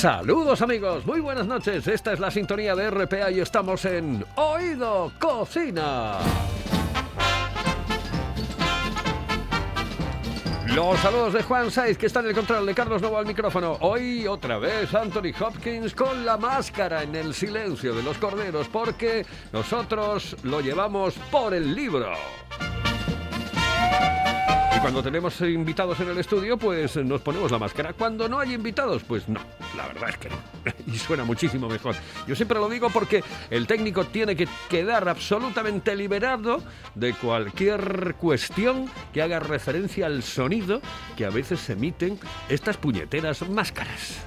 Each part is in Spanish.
Saludos amigos, muy buenas noches. Esta es la sintonía de RPA y estamos en Oído Cocina. Los saludos de Juan Saiz, que está en el control de Carlos Novo al micrófono. Hoy otra vez Anthony Hopkins con la máscara en el silencio de los corderos, porque nosotros lo llevamos por el libro cuando tenemos invitados en el estudio, pues nos ponemos la máscara. Cuando no hay invitados, pues no, la verdad es que no. Y suena muchísimo mejor. Yo siempre lo digo porque el técnico tiene que quedar absolutamente liberado de cualquier cuestión que haga referencia al sonido que a veces emiten estas puñeteras máscaras.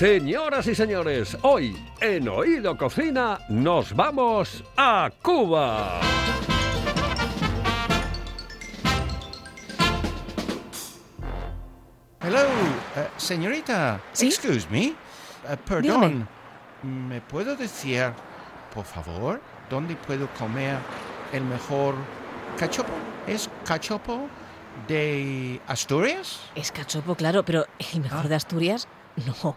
Señoras y señores, hoy en Oído Cocina nos vamos a Cuba. Hello, uh, señorita. ¿Sí? Excuse me. Uh, perdón. ¿Me puedo decir, por favor, dónde puedo comer el mejor cachopo? ¿Es cachopo de Asturias? Es cachopo, claro, pero el mejor Ah. de Asturias, no.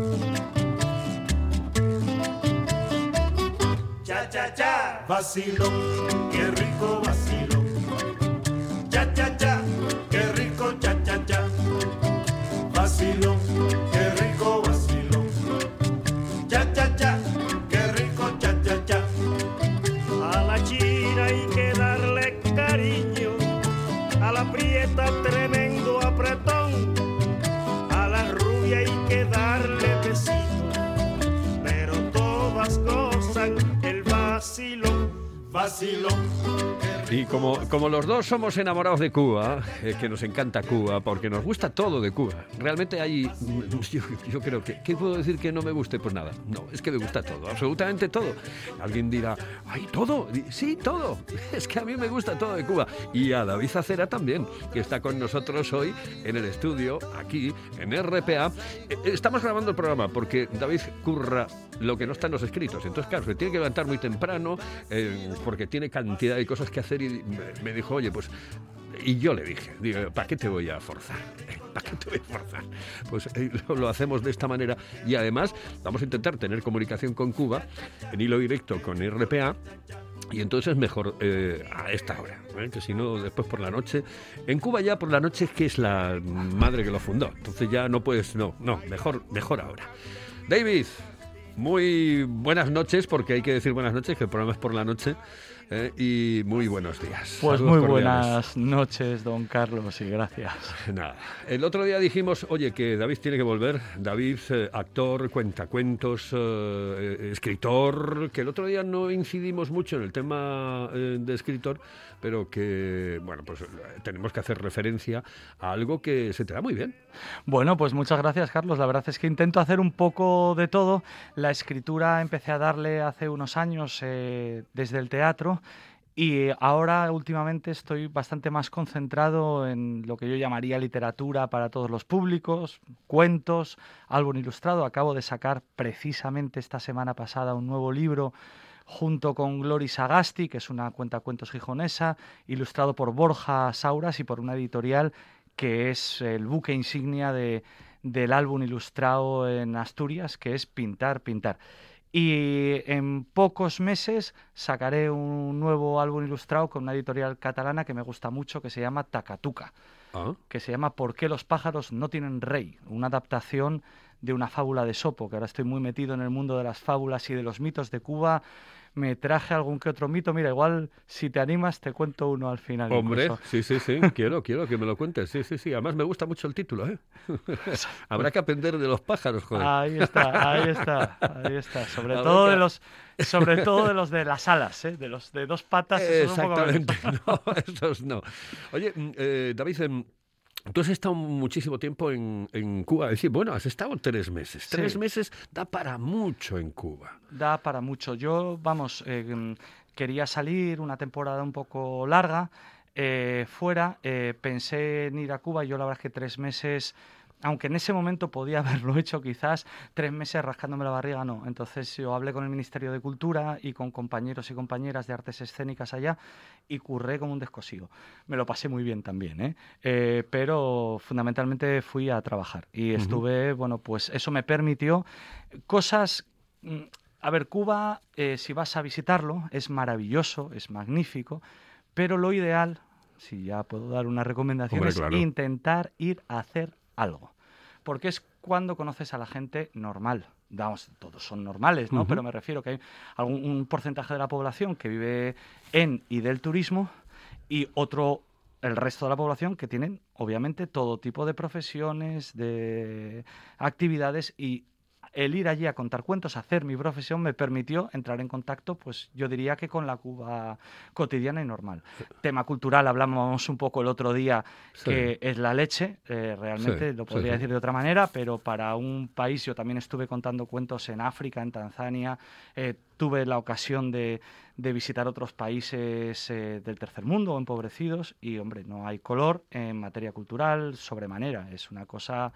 Cha cha vacilón, qué rico vacilón. Cha cha cha, vacilón. Y como, como los dos somos enamorados de Cuba, eh, que nos encanta Cuba, porque nos gusta todo de Cuba. Realmente hay, yo, creo que, ¿qué puedo decir que no me guste? Pues nada, no, es que me gusta todo, absolutamente todo. Alguien dirá, ¡ay, todo! Sí, todo. Es que a mí me gusta todo de Cuba. Y a David Acera también, que está con nosotros hoy en el estudio, aquí, en RPA. Eh, Estamos grabando el programa porque David curra lo que no está en los escritos. Entonces, claro, se tiene que levantar muy temprano eh, porque tiene cantidad de cosas que hacer me, dijo, oye, pues... Y yo le dije, digo, ¿para qué te voy a forzar? ¿Para qué te voy a forzar? Pues eh, lo, lo hacemos de esta manera y además vamos a intentar tener comunicación con Cuba en hilo directo con RPA y entonces mejor eh, a esta hora, ¿eh? que si no después por la noche. En Cuba ya por la noche es que es la madre que lo fundó, entonces ya no puedes, no, no, mejor, mejor ahora. David, muy buenas noches, porque hay que decir buenas noches, que el programa es por la noche, ¿eh? y muy buenos días. Pues Saludos muy cordiales. buenas noches, don Carlos, y gracias. Nada. El otro día dijimos, oye, que David tiene que volver. David, eh, actor, cuentacuentos, eh, eh, escritor, que el otro día no incidimos mucho en el tema de escritor, pero que, bueno, pues tenemos que hacer referencia a algo que se te da muy bien. Bueno, pues muchas gracias, Carlos. La verdad es que intento hacer un poco de todo. La escritura empecé a darle hace unos años eh, desde el teatro y ahora últimamente estoy bastante más concentrado en lo que yo llamaría literatura para todos los públicos, cuentos, álbum ilustrado. Acabo de sacar precisamente esta semana pasada un nuevo libro junto con Glory Sagasti, que es una cuentacuentos gijonesa, ilustrado por Borja Sauras y por una editorial que es el buque insignia de, del álbum ilustrado en Asturias, que es Pintar, Pintar. Y en pocos meses sacaré un nuevo álbum ilustrado con una editorial catalana que me gusta mucho, que se llama Takatuka, Ah, que se llama ¿Por qué los pájaros no tienen rey? Una adaptación de una fábula de Sopo, que ahora estoy muy metido en el mundo de las fábulas y de los mitos de Cuba. Me traje algún que otro mito. Mira, igual si te animas te cuento uno al final. Hombre, incluso. sí, sí, sí, quiero, quiero que me lo cuentes. Sí, sí, sí. Además me gusta mucho el título, ¿eh? Habrá que aprender de los pájaros, joder. Ahí está, ahí está, ahí está. Sobre Habrá todo que- de los, sobre todo de los de las alas, ¿eh? de los de dos patas. Exactamente, no, esos no. Oye, mm, eh, David, em, tú has estado muchísimo tiempo en, en Cuba. Es decir, bueno, has estado tres meses. Sí. Tres meses da para mucho en Cuba. Da para mucho. Yo, vamos, eh, quería salir una temporada un poco larga eh, fuera. eh, pensé en ir a Cuba. Yo la verdad es que tres meses, aunque en ese momento podía haberlo hecho quizás, tres meses rascándome la barriga, no. Entonces yo hablé con el Ministerio de Cultura y con compañeros y compañeras de artes escénicas allá y curré como un descosido. Me lo pasé muy bien también, ¿eh? Eh, pero fundamentalmente fui a trabajar y estuve, bueno, pues eso me permitió cosas... mm, A ver, Cuba, eh, si vas a visitarlo, es maravilloso, es magnífico, pero lo ideal, si ya puedo dar una recomendación, Hombre, es claro. intentar ir a hacer algo. Porque es cuando conoces a la gente normal. Vamos, todos son normales, ¿no? Pero me refiero que hay algún, un porcentaje de la población que vive en y del turismo y otro, el resto de la población que tienen, obviamente, todo tipo de profesiones, de actividades y el ir allí a contar cuentos, hacer mi profesión, me permitió entrar en contacto, pues yo diría que con la Cuba cotidiana y normal. Tema cultural, hablamos un poco el otro día, Sí. que es la leche, eh, realmente Sí, lo podría decir de otra manera, pero para un país, yo también estuve contando cuentos en África, en Tanzania, eh, tuve la ocasión de, de visitar otros países eh, del tercer mundo, empobrecidos, y hombre, no hay color en materia cultural sobremanera, es una cosa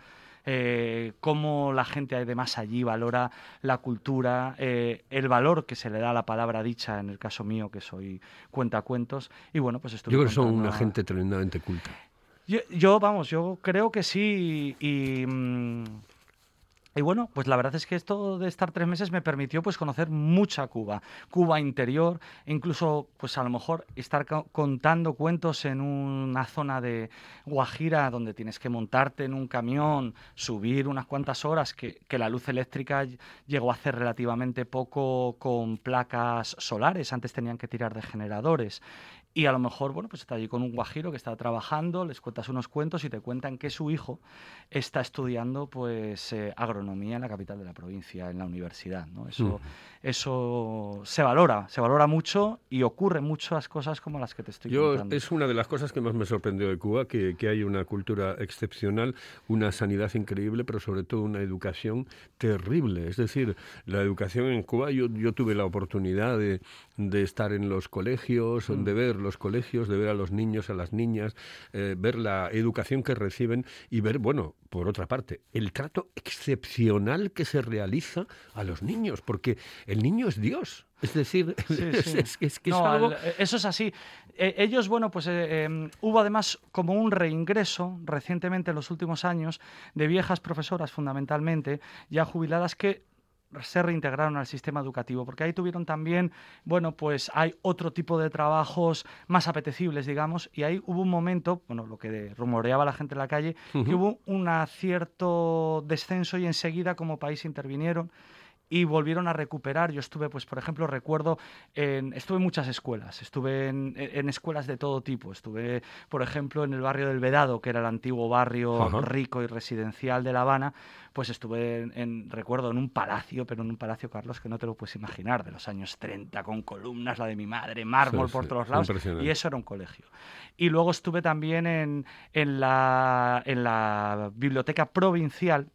eh, cómo la gente además allí valora la cultura, eh, el valor que se le da a la palabra dicha, en el caso mío, que soy cuentacuentos. Y bueno, pues estuve Yo creo que son una a- gente tremendamente culta. Yo, yo, vamos, yo creo que sí. Y, mm, y bueno, pues la verdad es que esto de estar tres meses me permitió pues conocer mucha Cuba, Cuba interior, incluso pues a lo mejor estar co- contando cuentos en una zona de Guajira donde tienes que montarte en un camión, subir unas cuantas horas, que, la luz eléctrica ll- llegó a hacer relativamente poco con placas solares, antes tenían que tirar de generadores. Y a lo mejor, bueno, pues está allí con un guajiro que está trabajando, les cuentas unos cuentos y te cuentan que su hijo está estudiando pues eh, agronomía en la capital de la provincia, en la universidad, ¿no? Eso, eso se valora, se valora mucho y ocurren muchas cosas como las que te estoy Yo, contando. es una de las cosas que más me sorprendió de Cuba, que, que hay una cultura excepcional, una sanidad increíble, pero sobre todo una educación terrible. Es decir, la educación en Cuba, yo, yo tuve la oportunidad de, de estar en los colegios, Mm. de ver los colegios, de ver a los niños, a las niñas, eh, ver la educación que reciben y ver, bueno, por otra parte, el trato excepcional que se realiza a los niños, porque el niño es Dios. Es decir, Sí, es, sí. es que es, que es No, algo... el- eh, eso es así. Eh, ellos, bueno, pues eh, em, hubo además como un reingreso recientemente en los últimos años de viejas profesoras fundamentalmente, ya jubiladas, que se reintegraron al sistema educativo, porque ahí tuvieron también, bueno, pues hay otro tipo de trabajos más apetecibles, digamos, y ahí hubo un momento, bueno, lo que rumoreaba la gente en la calle, que hubo un cierto descenso y enseguida como país intervinieron y volvieron a recuperar. Yo estuve, pues, por ejemplo, recuerdo, en, estuve en muchas escuelas, estuve en, en escuelas de todo tipo. Estuve, por ejemplo, en el barrio del Vedado, que era el antiguo barrio Ajá. rico y residencial de La Habana. Pues estuve, en, en- recuerdo, en un palacio, pero en un palacio, Carlos, que no te lo puedes imaginar, de los años 30, con columnas, la de mi madre, mármol Sí, por sí, todos lados. Y eso era un colegio. Y luego estuve también en, en, la, en la biblioteca provincial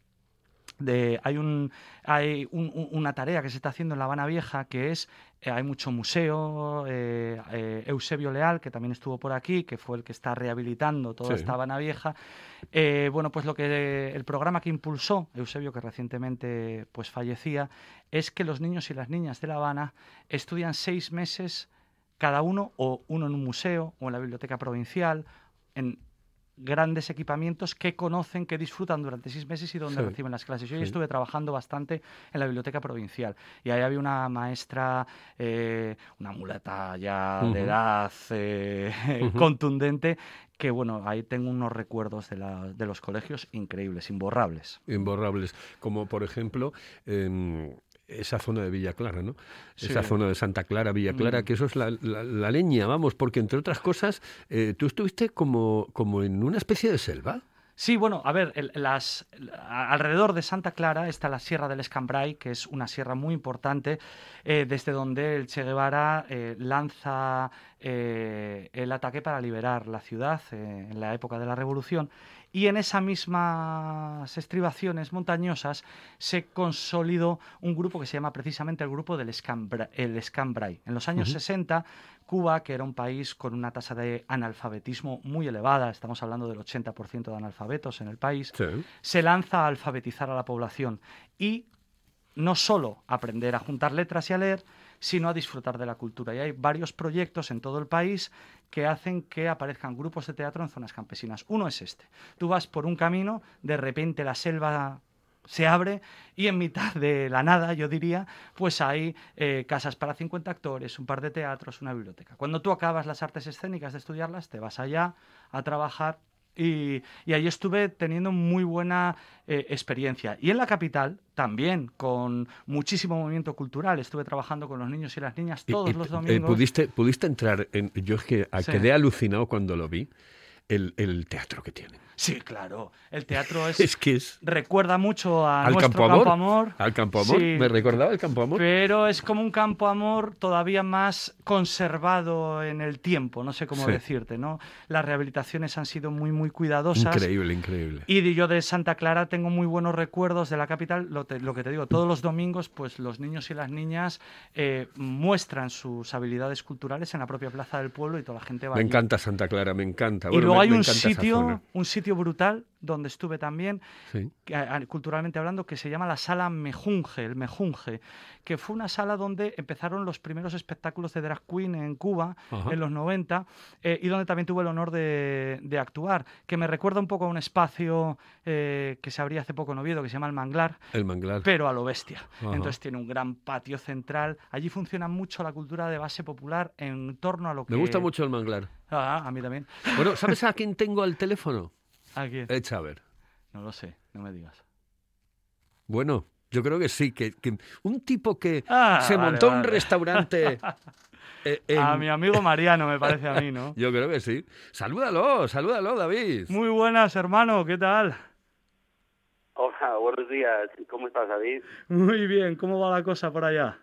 de, hay, un, hay un- un- una tarea que se está haciendo en La Habana Vieja que es, eh, hay mucho museo, eh, eh, Eusebio Leal, que también estuvo por aquí, que fue el que está rehabilitando toda Sí. esta Habana Vieja. Bueno, pues lo que el programa que impulsó Eusebio, que recientemente pues fallecía, es que los niños y las niñas de La Habana estudian seis meses cada uno, o uno en un museo, o en la biblioteca provincial, en grandes equipamientos que conocen, que disfrutan durante seis meses y donde Sí. reciben las clases. Yo Sí. estuve trabajando bastante en la biblioteca provincial y ahí había una maestra, eh, una mulata ya de edad eh, contundente, que bueno, ahí tengo unos recuerdos de, la- de los colegios increíbles, imborrables. imborrables, como por ejemplo em, esa zona de Villa Clara, ¿no? Esa zona de Santa Clara, Villa Clara, Mm. que eso es la, la- la leña, vamos, porque entre otras cosas, eh, tú estuviste como, como en una especie de selva. Sí, bueno, a ver, el- las, alrededor de Santa Clara está la Sierra del Escambray, que es una sierra muy importante, eh, desde donde el Che Guevara eh, lanza eh, el ataque para liberar la ciudad en la época de la Revolución. Y en esas mismas estribaciones montañosas se consolidó un grupo que se llama precisamente el grupo del el Escambray. En los años Ujú. 60, Cuba, que era un país con una tasa de analfabetismo muy elevada, estamos hablando del 80% de analfabetos en el país, Sí. se lanza a alfabetizar a la población y no solo aprender a juntar letras y a leer, sino a disfrutar de la cultura. Y hay varios proyectos en todo el país que hacen que aparezcan grupos de teatro en zonas campesinas. Uno es este. Tú vas por un camino, de repente la selva se abre y en mitad de la nada, yo diría, pues hay eh, casas para 50 actores, un par de teatros, una biblioteca. Cuando tú acabas las artes escénicas de estudiarlas, te vas allá a trabajar y, y ahí estuve teniendo muy buena eh, experiencia. Y en la capital también, con muchísimo movimiento cultural. Estuve trabajando con los niños y las niñas todos y, los eh, domingos. pudiste, pudiste entrar en. Yo es que Sí. quedé alucinado cuando lo vi, el, el teatro que tienen. Sí, claro. El teatro es... Es que es. Recuerda mucho a ¿Al nuestro Campo Amor? Amor. Al Campo Amor. Sí. Me recordaba el Campo Amor. Pero es como un campo amor todavía más conservado en el tiempo, no sé cómo Sí. decirte, ¿no? Las rehabilitaciones han sido muy, muy cuidadosas. Increíble, increíble. Y yo de Santa Clara tengo muy buenos recuerdos de la capital. Lo, te- lo que te digo, todos los domingos, pues los niños y las niñas eh, muestran sus habilidades culturales en la propia plaza del pueblo y toda la gente va Me allí. encanta Santa Clara, me encanta. Y Bueno, luego hay un sitio, un sitio brutal donde estuve también, Sí. culturalmente hablando, que se llama la Sala Mejunje, el Mejunje, que fue una sala donde empezaron los primeros espectáculos de drag queen en Cuba Ajá. en los 90 eh, y donde también tuve el honor de, de actuar, que me recuerda un poco a un espacio eh, que se abría hace poco en Oviedo, que se llama El Manglar, El manglar. pero a lo bestia. Ajá. Entonces tiene un gran patio central. Allí funciona mucho la cultura de base popular en torno a lo que... Me gusta mucho el manglar. Ah, a mí también. Bueno, ¿sabes a quién tengo al teléfono? Aquí. Echa a ver. No lo sé, no me digas. Bueno, yo creo que sí, que, que un tipo que Ah, se vale, montó un restaurante. eh, en- A mi amigo Mariano, me parece a mí, ¿no? Yo creo que sí. Salúdalo, salúdalo, David. Muy buenas, hermano, ¿qué tal? Hola, buenos días. ¿Cómo estás, David? Muy bien, ¿cómo va la cosa por allá?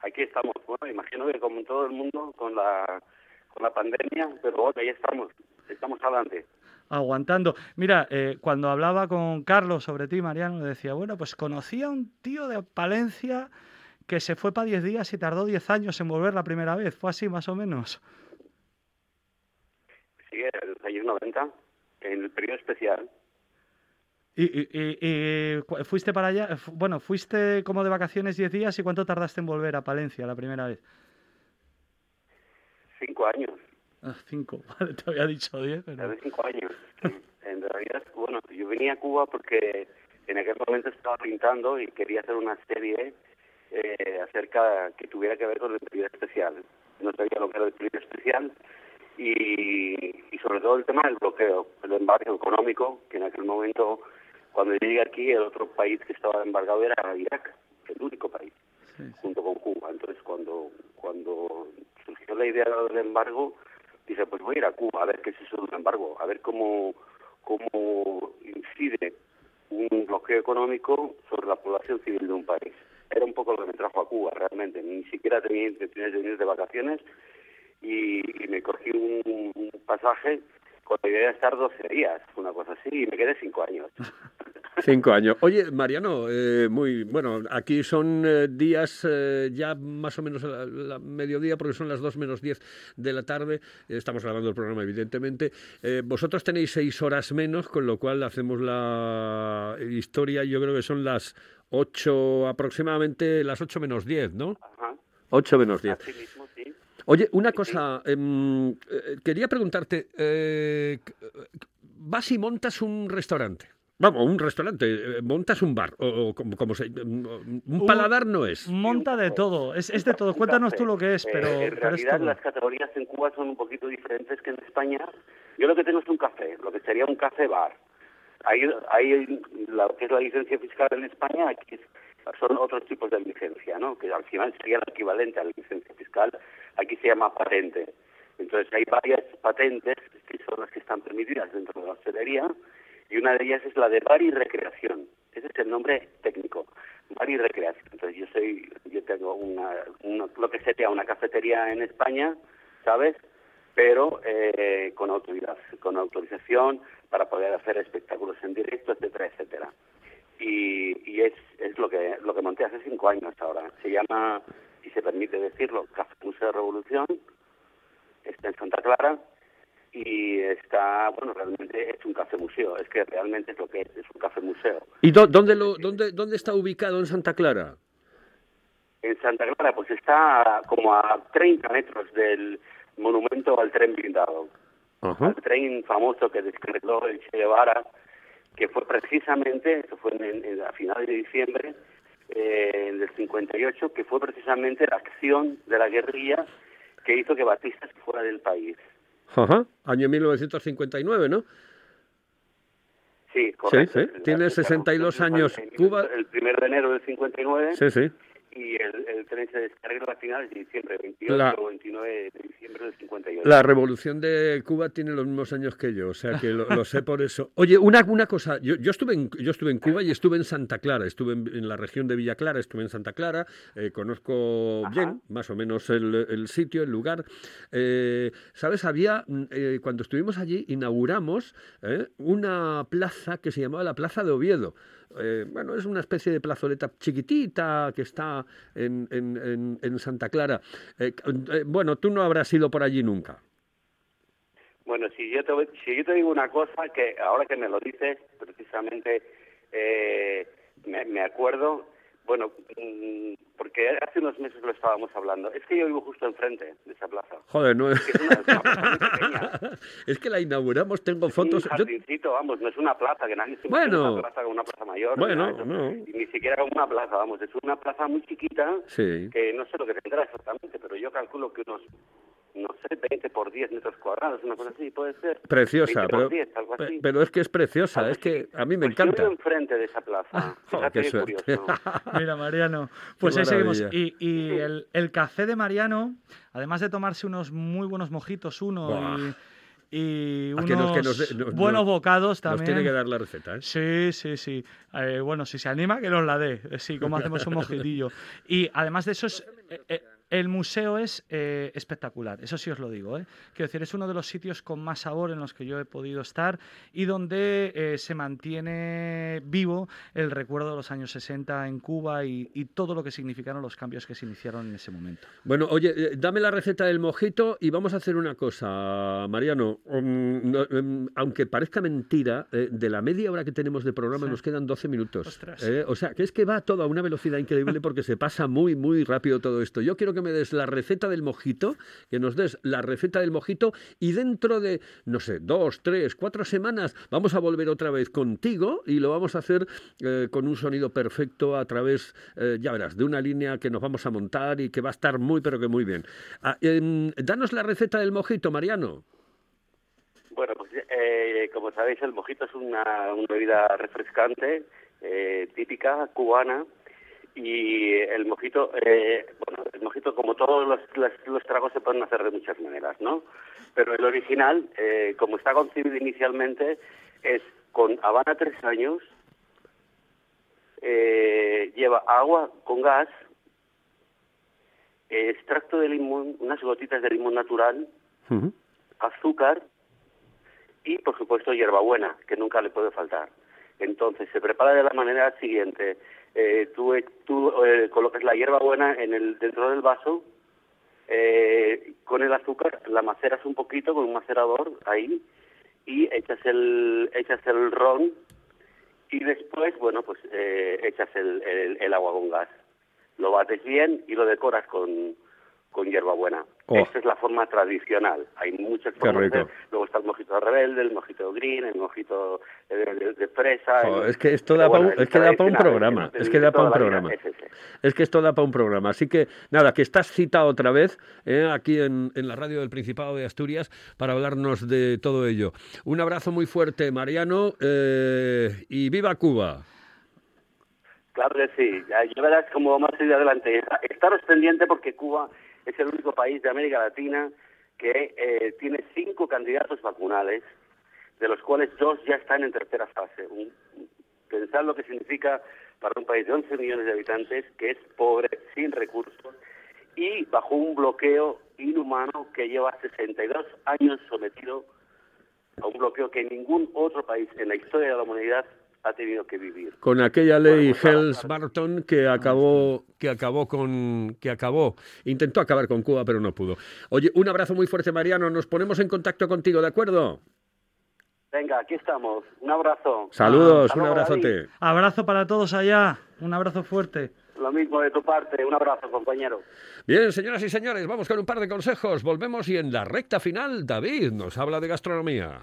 Aquí estamos. Bueno, imagino que como en todo el mundo con la con la pandemia, pero bueno, ahí estamos. Estamos adelante. Aguantando. Mira, eh, cuando hablaba con Carlos sobre ti, Mariano, decía, bueno, pues conocí a un tío de Palencia que se fue para 10 días y tardó 10 años en volver la primera vez. ¿Fue así más o menos? En los años 90, en el periodo especial. Y, y- y- y fuiste para allá, bueno, fuiste como de vacaciones 10 días y ¿cuánto tardaste en volver a Palencia la primera vez? Cinco años. Ah, cinco, vale, te había dicho 10, pero... Hace cinco años. En realidad, bueno, yo venía a Cuba porque en aquel momento estaba pintando y quería hacer una serie eh, acerca que tuviera que ver con el periodo especial. No sabía lo que era el periodo especial y, y sobre todo el tema del bloqueo, el embargo económico, que en aquel momento, cuando yo llegué aquí, el otro país que estaba embargado era Irak, el único país, Sí, sí. junto con Cuba. Entonces, cuando, cuando la idea del embargo, dice, pues voy a ir a Cuba a ver qué es eso de un embargo, a ver cómo, cómo incide un bloqueo económico sobre la población civil de un país. Era un poco lo que me trajo a Cuba, realmente. Ni siquiera tenía intenciones de venir de vacaciones y, me cogí un, un pasaje con la idea de estar 12 días, una cosa así, y me quedé cinco años. Cinco años. Oye, Mariano, eh, muy bueno, aquí son eh, días eh, ya más o menos a la, la mediodía, porque son las 2 menos 10 de la tarde. Estamos grabando el programa, evidentemente. Eh, vosotros tenéis seis horas menos, con lo cual hacemos la historia, yo creo que son las 8 aproximadamente, las 8 menos 10, ¿no? Ajá. 8 menos 10. Así mismo, sí. Oye, una cosa, em, quería preguntarte, eh, ¿vas y montas un restaurante? Vamos, un restaurante, eh, montas un bar, o, o como, como se... Un Un- paladar no es. Monta de todo, es, es de todo. Cuéntanos tú lo que es, Eh, pero, en pero es realidad todo. las categorías en Cuba son un poquito diferentes que en España. Yo lo que tengo es un café, lo que sería un café bar. Hay, hay lo que es la licencia fiscal en España, aquí es- son otros tipos de licencia, ¿no? Que al final sería el equivalente a la licencia fiscal. Aquí se llama patente. Entonces hay varias patentes que son las que están permitidas dentro de la hostelería y una de ellas es la de bar y recreación. Ese es el nombre técnico, bar y recreación. Entonces yo soy, yo tengo una, lo que sería una cafetería en España, ¿sabes? Pero eh, con autoridad, con autorización para poder hacer espectáculos en directo, etcétera, etcétera. Y, y es, es lo que lo que monté hace cinco años ahora. Se llama, si se permite decirlo, Café Museo Revolución. Está en Santa Clara y está, bueno, realmente es un café museo. Es que realmente es lo que es, es un café museo. ¿Y dó- dónde, lo, dónde, dónde está ubicado en Santa Clara? En Santa Clara, pues está como a 30 metros del monumento al tren blindado. Ajá. Al tren famoso que descargó el Che Guevara, que fue precisamente, eso fue en, en- a finales de diciembre eh, del 58, que fue precisamente la acción de la guerrilla que hizo que Batista se fuera del país. Ajá. Año 1959, ¿no? Sí, correcto. sí. Tiene 62 años. Cuba- el primero de enero del 59 Sí, sí. Y el, el tren se descargó a finales de diciembre, 28 La- o 29 de diciembre del 58. La revolución de Cuba tiene los mismos años que yo, o sea que lo, lo sé por eso. Oye, una, una cosa, yo, yo estuve en, yo estuve en Cuba y estuve en Santa Clara, estuve en, en la región de Villa Clara, estuve en Santa Clara, eh, conozco Ajá. bien, más o menos el, el sitio, el lugar. Eh, ¿Sabes? Había, mm, eh, cuando estuvimos allí, inauguramos una plaza que se llamaba la Plaza de Oviedo. Eh, bueno, es una especie de plazoleta chiquitita que está en, en- en- Santa Clara. Eh, eh, bueno, tú no habrás ido por allí nunca. Bueno, si yo, te, si yo te digo una cosa que ahora que me lo dices, precisamente eh, me, me acuerdo, bueno, mm, porque hace unos meses lo estábamos hablando, es que yo vivo justo enfrente de esa plaza. Joder, no es... Que es una, plaza muy es que la inauguramos, tengo fotos. Un yo- jardincito, vamos, no es una plaza, que nadie se Bueno. una plaza como una plaza mayor. Bueno, nada no. Y ni siquiera como una plaza, vamos, es una plaza muy chiquita Sí. que no sé lo que tendrá exactamente, pero yo calculo que unos, no sé, 20 por 10 metros cuadrados, una cosa así, puede ser. Preciosa, 20 por pero, 10, algo así. pero es que es preciosa, es que a mí me Pues Yo encanta. vivo enfrente de esa plaza. Qué qué suerte. curioso. Mira, Mariano, pues Qué ahí seguimos. Y, el, el café de Mariano, además de tomarse unos muy buenos mojitos, uno Buah. y, y Ah, unos que nos- que nos dé- nos- buenos nos- bocados Nos también. tiene que dar la receta, ¿eh? Sí, sí, sí. Eh, bueno, si se anima, que nos la dé. Sí, como hacemos un mojitillo. Y además de eso, es, eh, eh, el museo es eh, espectacular. Eso sí os lo digo. ¿eh? Quiero decir, es uno de los sitios con más sabor en los que yo he podido estar y donde eh, se mantiene vivo el recuerdo de los años 60 en Cuba y, y todo lo que significaron los cambios que se iniciaron en ese momento. Bueno, oye, dame la receta del mojito y vamos a hacer una cosa, Mariano. Um, no, um, aunque parezca mentira, de la media hora que tenemos de programa Sí. nos quedan 12 minutos. O sea, que es que va todo a una velocidad increíble porque se pasa muy, muy rápido todo esto. Yo quiero que me des la receta del mojito, que nos des la receta del mojito y dentro de, no sé, dos, tres, cuatro semanas vamos a volver otra vez contigo y lo vamos a hacer eh, con un sonido perfecto a través, eh, ya verás, de una línea que nos vamos a montar y que va a estar muy, pero que muy bien. Ah, em, danos la receta del mojito, Mariano. Bueno, pues eh, como sabéis, el mojito es una, una bebida refrescante, eh, típica cubana. Y el mojito, eh, bueno, el mojito, como todos los, los, los tragos, se pueden hacer de muchas maneras, ¿no? Pero el original, eh, como está concebido inicialmente, es con Habana tres años, eh, lleva agua con gas, extracto de limón, unas gotitas de limón natural, azúcar y, por supuesto, hierbabuena, que nunca le puede faltar. Entonces, se prepara de la manera siguiente. Eh, tú eh, tú eh, colocas la hierbabuena en el, dentro del vaso, eh, con el azúcar la maceras un poquito con un macerador ahí y echas el, echas el ron y después, bueno, pues eh, echas el- el agua con gas. Lo bates bien y lo decoras con, con hierbabuena. Oh. Esta es la forma tradicional. Hay muchas formas. de. Luego está el mojito rebelde, el mojito green, el mojito eh, de, de- el- es que esto da pa' bueno, un- es que da programa, es que da pa' un programa. es que esto da para un programa. Así que, nada, que estás citado otra vez eh, aquí en, en la radio del Principado de Asturias para hablarnos de todo ello. Un abrazo muy fuerte, Mariano, eh, y viva Cuba. Claro que sí. Ya, verás cómo vamos a seguir adelante. Estaros pendiente porque Cuba es el único país de América Latina que eh, tiene cinco candidatos vacunales, de los cuales dos ya están en tercera fase. Un- pensad lo que significa para un país de 11 millones de habitantes que es pobre, sin recursos y bajo un bloqueo inhumano que lleva 62 años sometido a un bloqueo que ningún otro país en la historia de la humanidad ha tenido que vivir. Con aquella ley Bueno, nada, Helms-Barton que acabó, que acabó con, que acabó, intentó acabar con Cuba, pero no pudo. Oye, un abrazo muy fuerte, Mariano. Nos ponemos en contacto contigo, ¿de acuerdo? Venga, aquí estamos. Un abrazo. Saludos, un David. abrazote. Abrazo para todos allá. Un abrazo fuerte. Lo mismo de tu parte. Un abrazo, compañero. Bien, señoras y señores, vamos con un par de consejos. Volvemos y en la recta final, David nos habla de gastronomía.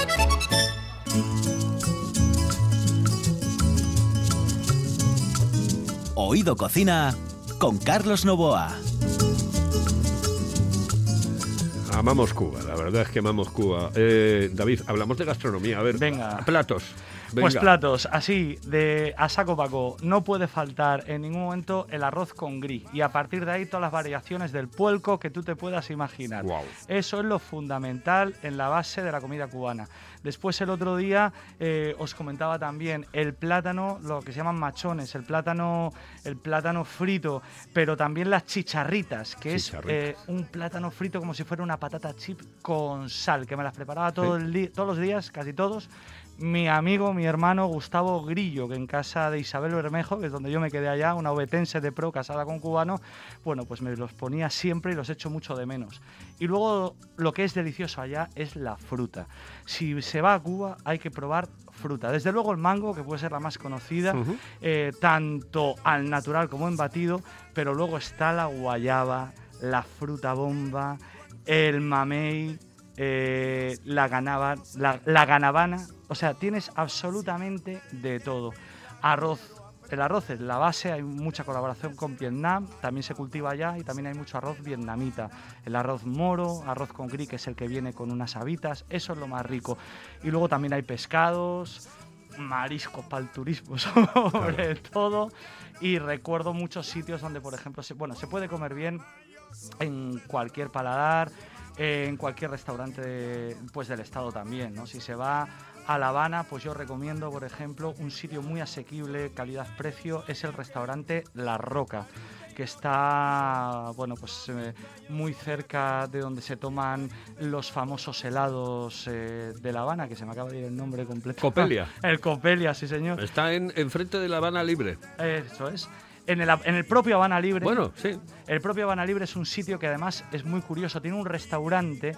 Oído Cocina con Carlos Novoa. Amamos Cuba, la verdad es que amamos Cuba. Eh, David, hablamos de gastronomía. A ver, Venga. platos. Pues Venga. platos, así, de a saco paco. No puede faltar en ningún momento el arroz con gris. Y a partir de ahí todas las variaciones del puelco que tú te puedas imaginar. Eso es lo fundamental en la base de la comida cubana. Después el otro día eh, os comentaba también el plátano, lo que se llaman machones, el plátano, el plátano frito, pero también las chicharritas, que es eh, un plátano frito como si fuera una patata chip con sal, que me las preparaba todo Sí. el di- todos los días, casi todos. Mi amigo, mi hermano Gustavo Grillo, que en casa de Isabel Bermejo, que es donde yo me quedé allá, una obetense de pro casada con cubano, bueno, pues me los ponía siempre y los echo mucho de menos. Y luego lo que es delicioso allá es la fruta. Si se va a Cuba hay que probar fruta. Desde luego el mango, que puede ser la más conocida, eh, tanto al natural como en batido, pero luego está la guayaba, la fruta bomba, el mamey, eh, la, ganaba, la, la ganabana, o sea, tienes absolutamente de todo. Arroz, el arroz es la base, hay mucha colaboración con Vietnam, también se cultiva allá y también hay mucho arroz vietnamita. El arroz moro, arroz con gris, que es el que viene con unas habitas, eso es lo más rico. Y luego también hay pescados, mariscos para el turismo sobre todo y recuerdo muchos sitios donde por ejemplo se, bueno se puede comer bien en cualquier paladar eh, en cualquier restaurante de- pues del estado también no si se va a La Habana pues yo recomiendo por ejemplo un sitio muy asequible calidad precio es el restaurante La Roca que está bueno pues eh, muy cerca de donde se toman los famosos helados eh, de La Habana que se me acaba de ir el nombre completo Copelia. el Copelia sí señor Está en enfrente de La Habana Libre. eso es. En el, en el propio Habana Libre. Bueno, sí. El propio Habana Libre es un sitio que además es muy curioso. Tiene un restaurante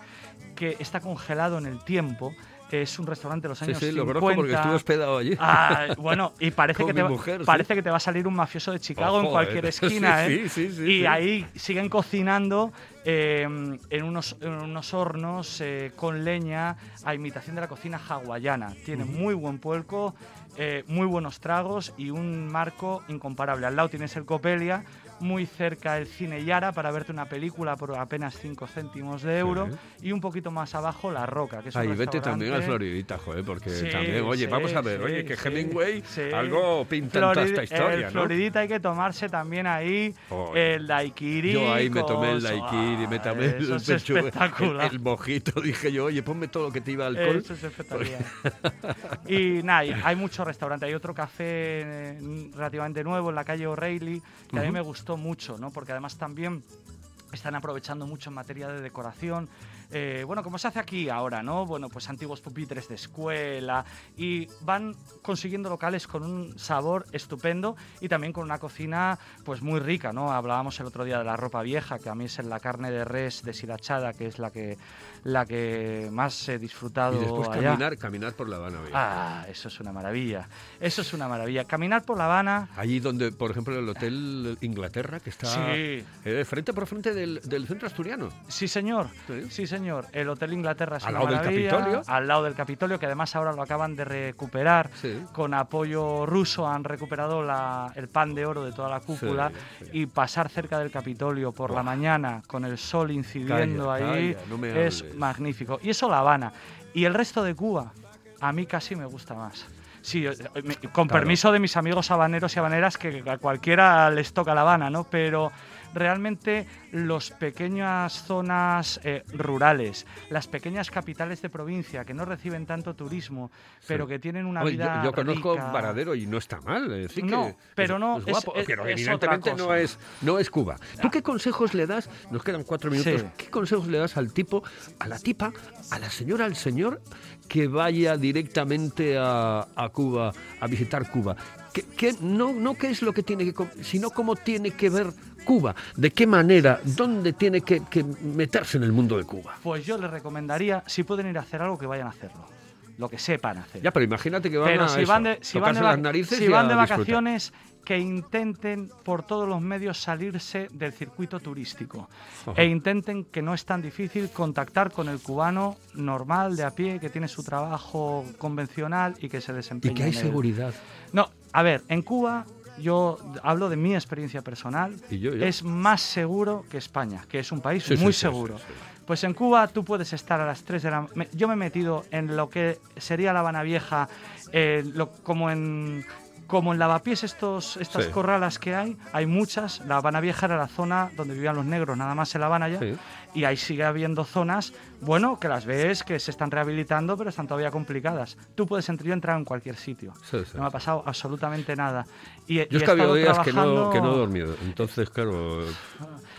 que está congelado en el tiempo. Es un restaurante de los Sí, años sí, lo 50. conozco porque estuve hospedado allí. Ah, bueno, y parece, que te, va- mujer, sí. parece que te va a salir un mafioso de Chicago en Ojo, cualquier eh. esquina. Sí, ¿eh? sí, sí, y sí. ahí siguen cocinando eh, en, unos, en unos hornos eh, con leña a imitación de la cocina hawaiana. Tiene muy buen puerco, eh, muy buenos tragos y un marco incomparable. Al lado tienes el Copelia, muy cerca el cine Yara para verte una película por apenas 5 céntimos de euro y un poquito más abajo La Roca, que es un Ahí vete también al Floridita, joder, porque Sí, también, oye, sí, vamos a ver, oye, que Hemingway algo pinta en toda Floridi- esta historia, el ¿no? Floridita hay que tomarse también ahí el daiquiri. Yo ahí me tomé el daiquiri, me tomé Ah, Eso el, es pechuga, el, mojito, dije yo, oye, ponme todo lo que te iba alcohol. Eso es espectacular. y nada, hay mucho restaurante. Hay otro café eh, relativamente nuevo en la calle O'Reilly que a mí me gustó mucho, ¿no? Porque además también están aprovechando mucho en materia de decoración. Eh, bueno, como se hace aquí ahora, ¿no? Bueno, pues antiguos pupitres de escuela y van consiguiendo locales con un sabor estupendo y también con una cocina pues muy rica, ¿no? Hablábamos el otro día de la ropa vieja, que a mí es la carne de res deshilachada, que es la que la que más he disfrutado y después allá. caminar, caminar por La Habana. Ah, eso es una maravilla. Eso es una maravilla. Caminar por La Habana. Allí donde, por ejemplo, el Hotel Inglaterra, que está Sí. eh, frente por frente del, del centro asturiano. Sí, señor. Sí. Sí, señor. El Hotel Inglaterra es Al lado del maravilla, Capitolio. Al lado del Capitolio, que además ahora lo acaban de recuperar. Sí. Con apoyo ruso han recuperado la- el pan de oro de toda la cúpula. Sí, sí. Y pasar cerca del Capitolio por la mañana con el sol incidiendo Calla, ahí calla, no es hables. magnífico. Y eso La Habana. Y el resto de Cuba, a mí casi me gusta más. Sí, eh, me- con Claro. permiso de mis amigos habaneros y habaneras, que a cualquiera les toca La Habana, ¿no? Pero realmente las pequeñas zonas eh, rurales, las pequeñas capitales de provincia que no reciben tanto turismo, pero que tienen una yo- vida yo, conozco rica. Varadero y no está mal. Es decir, No, que pero es- no, es guapo, es- pero evidentemente no es, no es Cuba. ¿Tú qué consejos le das? Nos quedan cuatro minutos. Sí. ¿Qué consejos le das al tipo, a la tipa, a la señora, al señor que vaya directamente a, a Cuba, a visitar Cuba? ¿Qué, qué- no, no qué es lo que tiene que, sino cómo tiene que ver Cuba, de qué manera, dónde tiene que, que meterse en el mundo de Cuba. Pues yo les recomendaría, si pueden ir a hacer algo, que vayan a hacerlo. Lo que sepan hacer. Ya, pero imagínate que van Pero a si eso, van de, si van de, las narices si van de disfrutar. vacaciones, que intenten por todos los medios salirse del circuito turístico Ajá. e intenten que no es tan difícil contactar con el cubano normal de a pie que tiene su trabajo convencional y que se desempeña. Y que hay en seguridad. No, a ver, en Cuba yo hablo de mi experiencia personal. Y yo, yo. Es más seguro que España, que es un país Sí, muy sí, seguro. sí. Pues en Cuba tú puedes estar a las 3 de la me- Yo me he metido en lo que sería La Habana Vieja, eh, lo- como en como en Lavapiés estos, estas Sí. corralas que hay, hay muchas. La Habana Vieja era la zona donde vivían los negros, nada más en La Habana ya. Sí. Y ahí sigue habiendo zonas, bueno, que las ves que se están rehabilitando, pero están todavía complicadas. Tú puedes entrar, yo he entrado en cualquier sitio. Sí, no me ha pasado absolutamente nada. Y, Yo y es que ha habido estado días que no, trabajando- que no he dormido. Entonces, claro,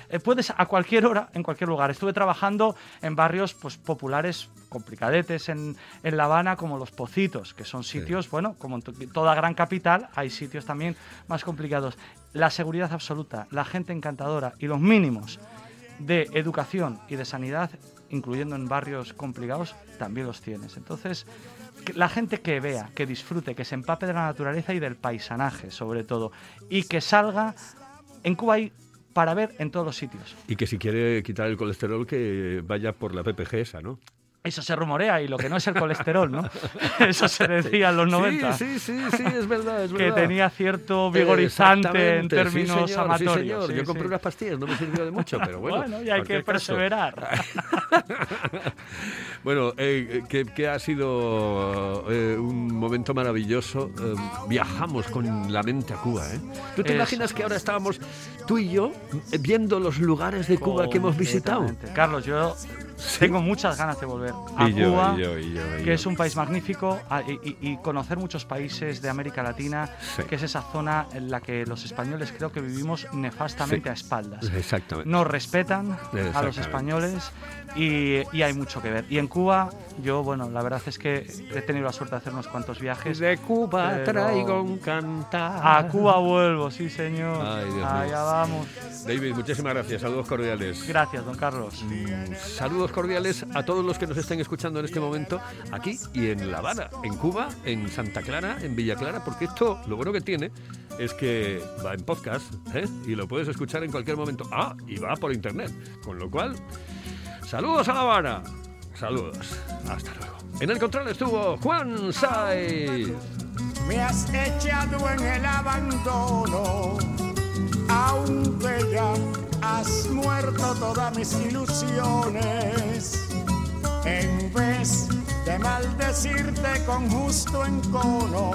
eh, puedes a cualquier hora, en cualquier lugar. Estuve trabajando en barrios pues, populares complicadetes en, en La Habana, como Los Pocitos, que son sitios, bueno, como en to- toda gran capital, hay sitios también más complicados. La seguridad absoluta, la gente encantadora y los mínimos de educación y de sanidad, incluyendo en barrios complicados, también los tienes. Entonces, la gente que vea, que disfrute, que se empape de la naturaleza y del paisanaje, sobre todo, y que salga. En Cuba hay para ver en todos los sitios. y que si quiere quitar el colesterol, que vaya por la PPG esa, ¿no? Eso se rumorea y lo que no es el colesterol, ¿no? Eso se decía en los 90. Sí, sí, sí, sí, es verdad, es Que verdad. tenía cierto vigorizante en términos sí, señor, amatorios. Sí, señor. Yo compré unas pastillas, no me sirvió de mucho, pero bueno. Bueno, y hay que perseverar. bueno, eh, que, que ha sido eh, un momento maravilloso. Eh, viajamos con la mente a Cuba, ¿eh? ¿Tú te Es- imaginas que ahora estábamos tú y yo viendo los lugares de Cuba que hemos visitado? Carlos, yo tengo muchas ganas de volver a Y yo, Cuba, y yo, y yo, y que yo. es un país magnífico, a- y, conocer muchos países de América Latina, Sí. que es esa zona en la que los españoles creo que vivimos nefastamente Sí. a espaldas. Exactamente. Nos respetan a los Exactamente. españoles y, y hay mucho que ver. Y en Cuba, yo, bueno, la verdad es que he tenido la suerte de hacer unos cuantos viajes. De Cuba traigo un cantar. A Cuba vuelvo, sí, señor. Ay, Dios mío. Allá vamos. David, muchísimas gracias. Saludos cordiales. Gracias, don Carlos. Cordiales a todos los que nos estén escuchando en este momento, aquí y en La Habana, en Cuba, en Santa Clara, en Villa Clara, porque esto lo bueno que tiene es que va en podcast ¿eh? y lo puedes escuchar en cualquier momento. Ah, y va por internet. Con lo cual, saludos a La Habana. Saludos. Hasta luego. En el control estuvo Juan Saiz. Me has echado en el abandono aunque ya has muerto todas mis ilusiones. En vez de maldecirte con justo encono,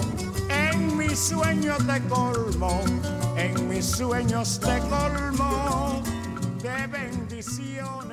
en mis sueños te colmo, en mis sueños te colmo de bendición.